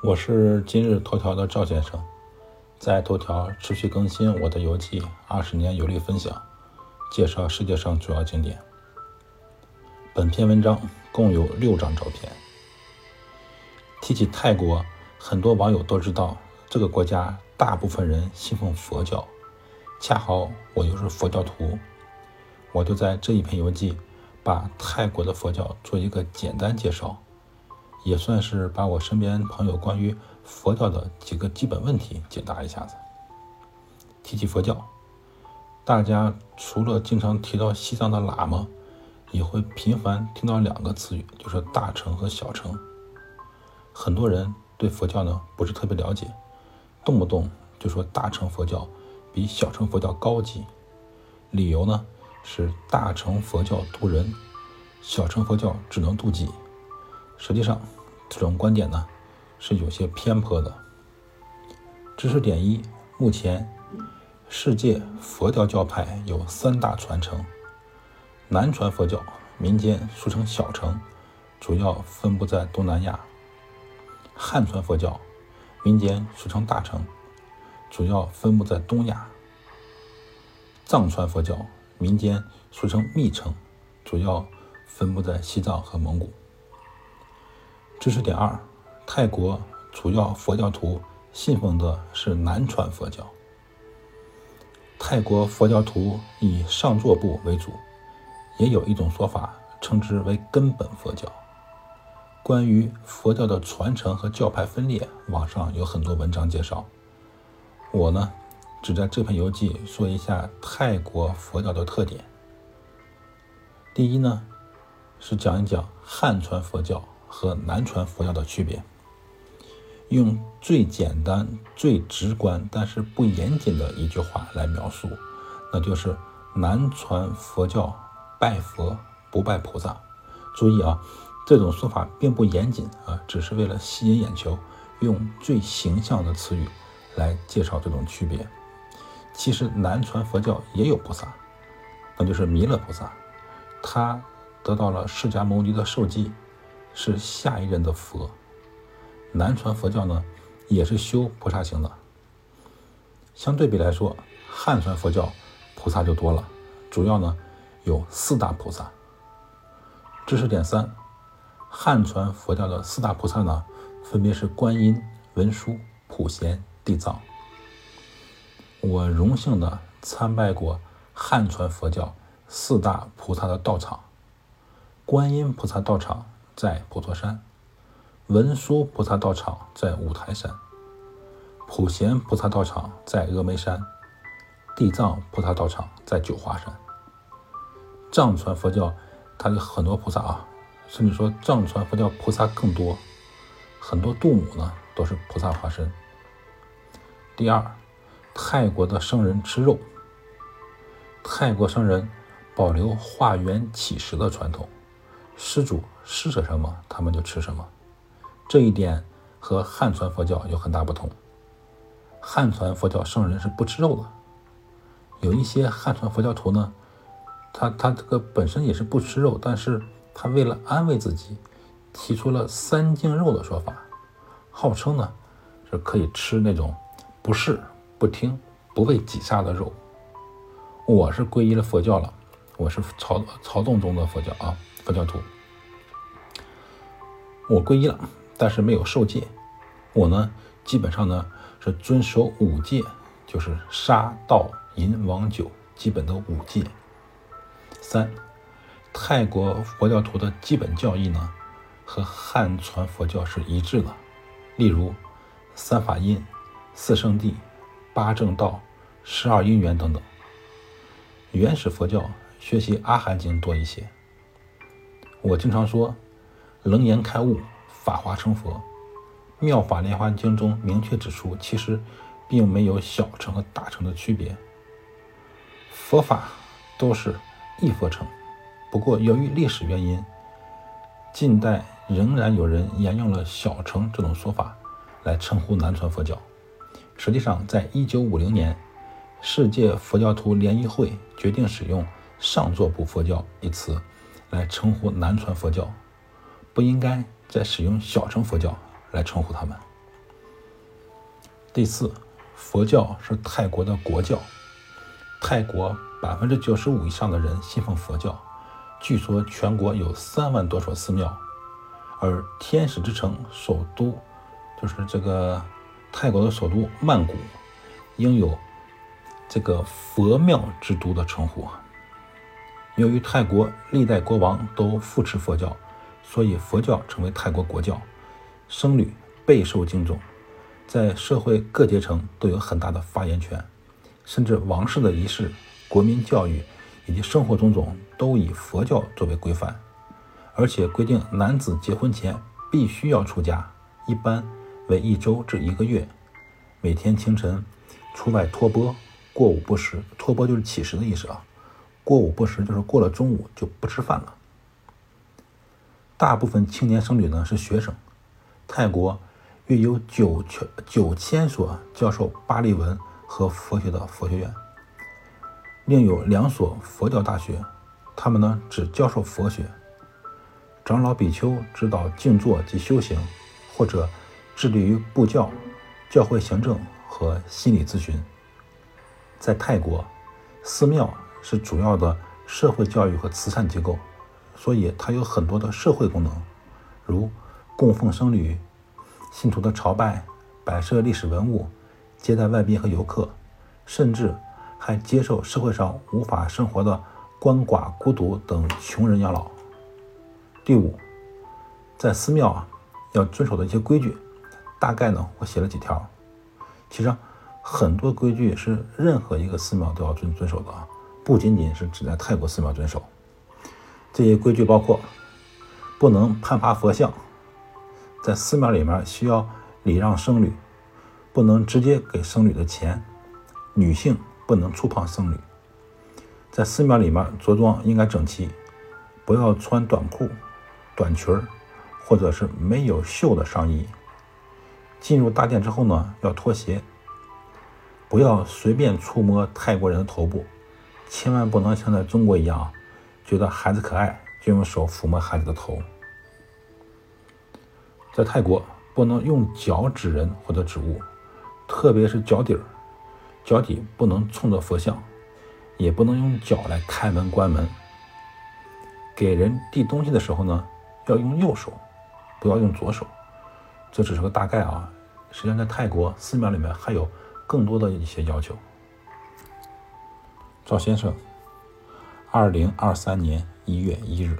我是今日头条的赵先生，在头条持续更新我的游记，二十年游历分享，介绍世界上主要景点。本篇文章共有六张照片。提起泰国，很多网友都知道这个国家大部分人信奉佛教，恰好我又是佛教徒，我就在这一篇游记把泰国的佛教做一个简单介绍。也算是把我身边朋友关于佛教的几个基本问题解答一下子。提起佛教，大家除了经常提到西藏的喇嘛，也会频繁听到两个词语，就是大乘和小乘。很多人对佛教呢不是特别了解，动不动就说大乘佛教比小乘佛教高级，理由呢是大乘佛教渡人，小乘佛教只能渡己。实际上，这种观点呢是有些偏颇的。知识点一：目前世界佛教教派有三大传承，南传佛教民间俗称小乘，主要分布在东南亚；汉传佛教民间俗称大乘，主要分布在东亚；藏传佛教民间俗称密乘，主要分布在西藏和蒙古。知识点二：泰国主要佛教徒信奉的是南传佛教。泰国佛教徒以上座部为主，也有一种说法称之为根本佛教。关于佛教的传承和教派分裂，网上有很多文章介绍。我呢，只在这篇游记说一下泰国佛教的特点。第一呢，是讲一讲汉传佛教。和南传佛教的区别，用最简单、最直观，但是不严谨的一句话来描述，那就是南传佛教拜佛不拜菩萨。注意啊，这种说法并不严谨啊，只是为了吸引眼球，用最形象的词语来介绍这种区别。其实南传佛教也有菩萨，那就是弥勒菩萨，他得到了释迦牟尼的授记。是下一任的佛。南传佛教呢，也是修菩萨行的。相对比来说，汉传佛教菩萨就多了，主要呢有四大菩萨。知识点三：汉传佛教的四大菩萨呢，分别是观音、文殊、普贤、地藏。我荣幸的参拜过汉传佛教四大菩萨的道场，观音菩萨道场。在普陀山，文殊菩萨道场在五台山，普贤菩萨道场在峨眉山，地藏菩萨道场在九华山。藏传佛教它有很多菩萨啊，甚至说藏传佛教菩萨更多，很多度母呢都是菩萨化身。第二，泰国的僧人吃肉，泰国僧人保留化缘乞食的传统。施主施舍什么，他们就吃什么。这一点和汉传佛教有很大不同。汉传佛教圣人是不吃肉的。有一些汉传佛教徒呢，他他这个本身也是不吃肉，但是他为了安慰自己，提出了三净肉的说法，号称呢是可以吃那种不是不听不为己杀的肉。我是皈依了佛教了，我是曹曹洞宗的佛教啊。佛教徒，我皈依了，但是没有受戒。我呢，基本上呢是遵守五戒，就是杀盗淫王酒，基本的五戒。三，泰国佛教徒的基本教义呢，和汉传佛教是一致的。例如，三法印、四圣谛、八正道、十二因缘等等。原始佛教学习阿含经多一些。我经常说，楞严开悟，法华成佛。《妙法莲华经》中明确指出，其实并没有小乘和大乘的区别，佛法都是一佛乘。不过，由于历史原因，近代仍然有人沿用了小乘这种说法来称呼南传佛教。实际上，在一九五零年，世界佛教徒联谊会决定使用“上座部佛教”一词。来称呼南传佛教，不应该再使用小乘佛教来称呼他们。第四，佛教是泰国的国教，泰国百分之九十五以上的人信奉佛教，据说全国有三万多所寺庙，而天使之城首都就是这个泰国的首都曼谷，应有这个佛庙之都的称呼。由于泰国历代国王都扶持佛教，所以佛教成为泰国国教，僧侣备受敬重。在社会各阶层都有很大的发言权，甚至王室的仪式、国民教育以及生活种种都以佛教作为规范，而且规定男子结婚前必须要出家，一般为一周至一个月，每天清晨出外托钵，过午不食。托钵就是乞食的意思啊，过午不食就是过了中午就不吃饭了。大部分青年僧侣呢是学生，泰国。约有九千九千所教授巴利文和佛学的佛学院，另有两所佛教大学，他们呢只教授佛学。长老比丘指导静坐及修行，或者致力于布教、教会行政和心理咨询。在泰国，寺庙是主要的社会教育和慈善机构，所以它有很多的社会功能，如供奉僧侣。信徒的朝拜、摆设历史文物、接待外宾和游客，甚至还接受社会上无法生活的鳏寡孤独等穷人养老。第五，在寺庙啊，要遵守的一些规矩，大概呢，我写了几条。其实很多规矩是任何一个寺庙都要遵遵守的啊，不仅仅是只在泰国寺庙遵守。这些规矩包括：不能攀爬佛像。在寺庙里面需要礼让僧侣，不能直接给僧侣的钱。女性不能触碰僧侣。在寺庙里面着装应该整齐，不要穿短裤、短裙儿，或者是没有袖的上衣。进入大殿之后呢，要脱鞋，不要随便触摸泰国人的头部，千万不能像在中国一样，觉得孩子可爱就用手抚摸孩子的头。在泰国，不能用脚指人或者指物，特别是脚底儿，脚底不能冲着佛像，也不能用脚来开门关门。给人递东西的时候呢，要用右手，不要用左手。这只是个大概啊，实际上在泰国寺庙里面还有更多的一些要求。赵先生，二零二三年一月一日。